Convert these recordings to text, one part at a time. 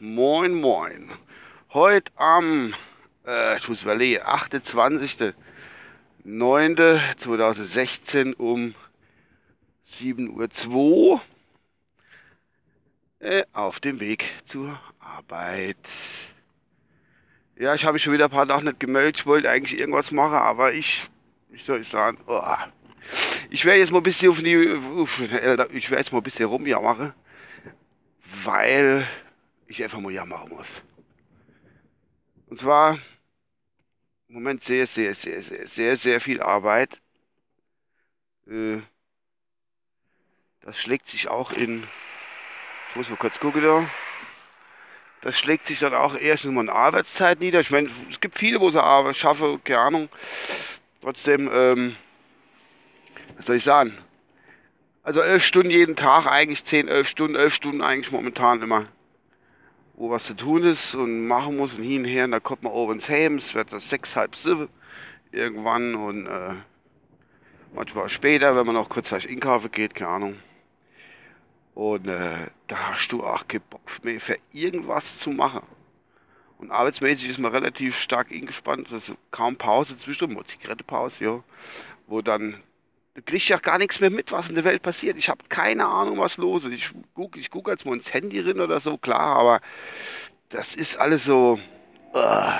Moin, moin. Heute am, äh, ich muss überlegen, 28.09.2016 um 7.02 Uhr äh, auf dem Weg zur Arbeit. Ja, ich habe mich schon wieder ein paar Tage nicht gemeldet. Ich wollte eigentlich irgendwas machen, aber ich, wie soll ich sagen, oh, ich werde jetzt mal ein bisschen auf die, ich werde jetzt mal ein bisschen rumjammern, weil ich einfach mal jammern muss. Und zwar im Moment sehr, sehr, sehr, sehr, sehr, sehr viel Arbeit. Äh, das schlägt sich auch in, ich muss mal kurz gucken da. Das schlägt sich dann auch erst in meiner Arbeitszeit nieder. Ich meine, es gibt viele, wo sie aber schaffe, keine Ahnung. Trotzdem, ähm, was soll ich sagen? Also elf Stunden jeden Tag, eigentlich zehn, elf Stunden, elf Stunden eigentlich momentan immer. Wo was zu tun ist und machen muss und hin und her. Und da kommt man oben ins Heim, es wird das sechs, halb sieben irgendwann und äh, manchmal später, wenn man noch kurzzeitig einkaufen geht, keine Ahnung. Und äh, da hast du auch keinen Bock mehr für irgendwas zu machen. Und arbeitsmäßig ist man relativ stark eingespannt. Ist kaum Pause zwischen, Zigarettepause, ja. Wo dann du kriegst ja gar nichts mehr mit, was in der Welt passiert. Ich habe keine Ahnung, was los ist. Ich gucke ich guck jetzt mal ins Handy rein oder so, klar, aber das ist alles so. Uh,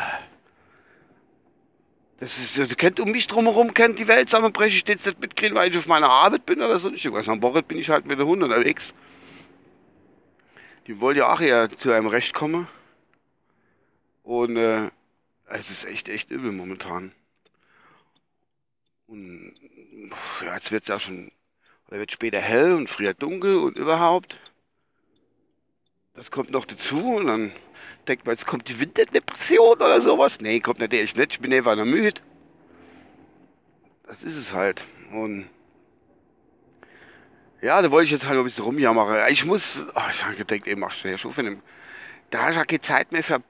das ist, du kennt um mich drumherum, kennt die Welt zusammenbrechen. Ich jetzt nicht mitkriegen, weil ich auf meiner Arbeit bin oder so. Ich weiß, am Wochenende bin ich halt mit der Hund unterwegs. Die wollen ja auch eher zu einem Recht kommen. Und äh, es ist echt, echt übel momentan. Und ja, jetzt wird es ja schon, oder wird später hell und früher dunkel und überhaupt. Das kommt noch dazu und dann denkt man, jetzt kommt die Winterdepression oder sowas. Nee, kommt natürlich nicht, ich bin einfach nur müde. Das ist es halt. Und ja, da wollte ich jetzt halt ein bisschen rumjammern. Ich muss, oh, ich habe gedacht, ey, ja schon für den, da hast du keine Zeit mehr für,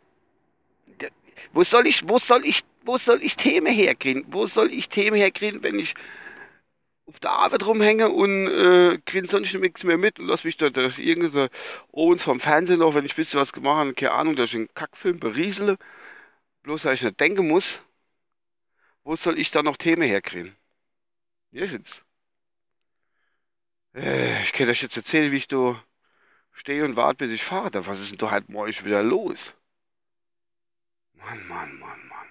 wo soll ich, wo soll ich wo soll ich Themen herkriegen? Wo soll ich Themen herkriegen, wenn ich auf der Arbeit rumhänge und äh, kriege sonst nichts mehr mit und lass mich da durch irgendwie oben vom Fernsehen noch, wenn ich ein bisschen was gemacht habe, keine Ahnung, durch einen Kackfilm beriesele, bloß weil ich nicht denken muss, wo soll ich da noch Themen herkriegen? Hier sitzt. Äh, ich kann euch jetzt erzählen, wie ich da stehe und warte, bis ich fahre. Was ist denn da halt morgen wieder los? Mann, Mann, Mann, Mann.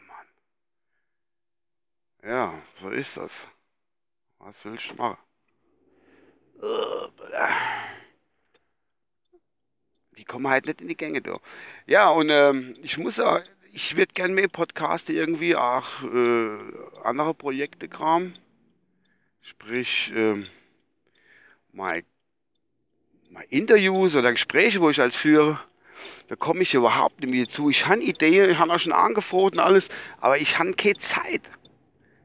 Ja, so ist das. Was willst du machen? Die kommen halt nicht in die Gänge, du. Ja, und ähm, ich muss auch, ich würde gerne mehr Podcasten irgendwie, auch äh, andere Projekte kram. Sprich, ähm, mal, mal Interviews oder Gespräche, wo ich als führe. Da komme ich überhaupt nicht mehr zu. Ich habe Ideen, ich habe auch schon angefroren und alles, aber ich habe keine Zeit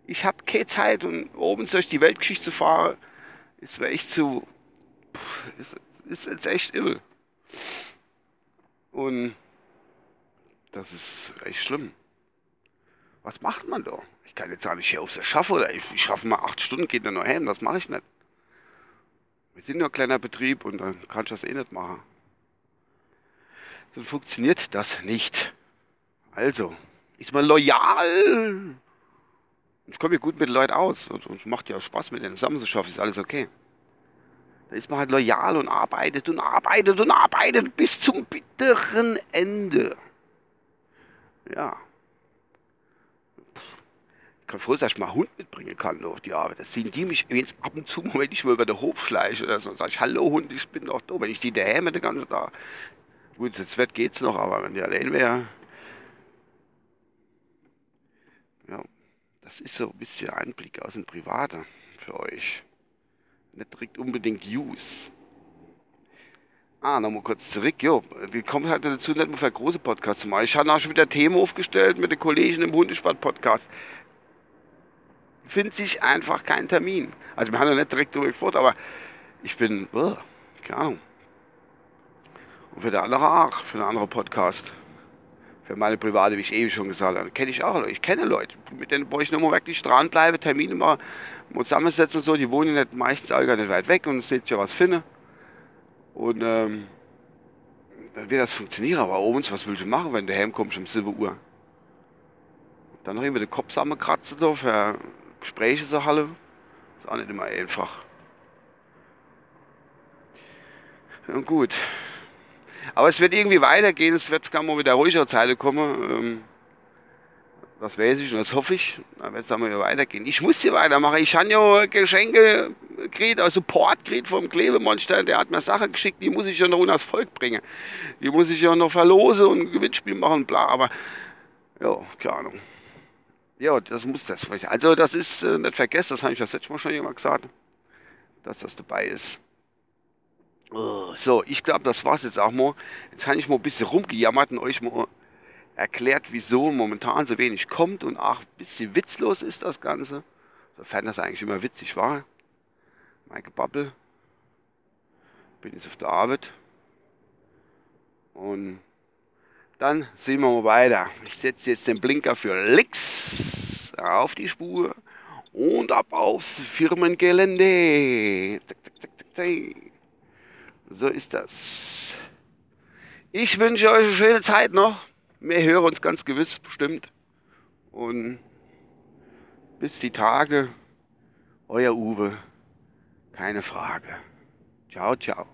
ich habe keine Zeit und oben durch die Weltgeschichte zu fahren, ist mir echt zu. Ist, ist jetzt echt übel. Und das ist echt schlimm. Was macht man da? Ich kann jetzt sagen, ich hier auf das schaffe oder ich, ich schaffe mal acht Stunden, geht dann noch hin, das mache ich nicht. Wir sind nur ein kleiner Betrieb und dann kann ich das eh nicht machen. Dann funktioniert das nicht. Also, ist man loyal ich komme ja gut mit den Leuten aus und es macht ja Spaß mit denen zusammen zu schaffen, ist alles okay. Da ist man halt loyal und arbeitet und arbeitet und arbeitet bis zum bitteren Ende. Ja. Ich kann froh sein, dass ich mal einen Hund mitbringen kann auf die Arbeit. Das sehen die mich jetzt ab und zu, wenn ich mal über den Hof schleiche oder so, sage ich, hallo Hund, ich bin doch da. Wenn ich die daheim den ganzen Tag. Gut, jetzt wird geht's noch, aber wenn die allein wäre. Ja. Das ist so ein bisschen Einblick aus dem Privaten für euch. Nicht direkt unbedingt Use. Ah, nochmal kurz zurück. Jo, wir kommen halt dazu, nicht mehr für große Podcasts zu machen. Ich habe auch schon wieder Themen aufgestellt mit den Kollegen im Hundesport-Podcast. Findet sich einfach kein Termin. Also, wir haben ja nicht direkt darüber gesprochen, aber ich bin, oh, keine Ahnung. Und für den anderen auch, für einen anderen Podcast für meine private, wie ich eben schon gesagt habe, kenne ich auch Leute. Ich kenne Leute, mit denen wo ich nochmal wirklich dranbleibe, Termine mal zusammensetzen und so. Die wohnen nicht meistens auch gar nicht weit weg und seht ja was finde. Und ähm, dann wird das funktionieren. Aber abends, was willst du machen, wenn du heimkommst um 7 Uhr? Dann noch immer den Kopf zusammenkratzen da für Gespräche zu halten. Ist auch nicht immer einfach. Ja, gut. Aber es wird irgendwie weitergehen, es wird kann mal wieder ruhigere Zeile kommen. Ähm, das weiß ich und das hoffe ich. Dann wird es dann mal wieder weitergehen. Ich muss hier weitermachen. Ich habe ja Geschenke gekriegt, also Support gekriegt vom Klebemonster. Der hat mir Sachen geschickt, die muss ich ja noch unters Volk bringen. Die muss ich ja noch verlosen und ein Gewinnspiel machen, bla. Aber, ja, keine Ahnung. Ja, das muss das. Also, das ist äh, nicht vergessen, das habe ich das letzte Mal schon jemand gesagt, dass das dabei ist. Oh, so, ich glaube, das war's jetzt auch mal. Jetzt habe ich mal ein bisschen rumgejammert und euch mal erklärt, wieso momentan so wenig kommt und auch ein bisschen witzlos ist das Ganze. Sofern das eigentlich immer witzig war. Mein Gebabbel. Bin jetzt auf der Arbeit. Und dann sehen wir mal weiter. Ich setze jetzt den Blinker für links auf die Spur und ab aufs Firmengelände. So ist das. Ich wünsche euch eine schöne Zeit noch. Wir hören uns ganz gewiss bestimmt. Und bis die Tage, euer Uwe. Keine Frage. Ciao, ciao.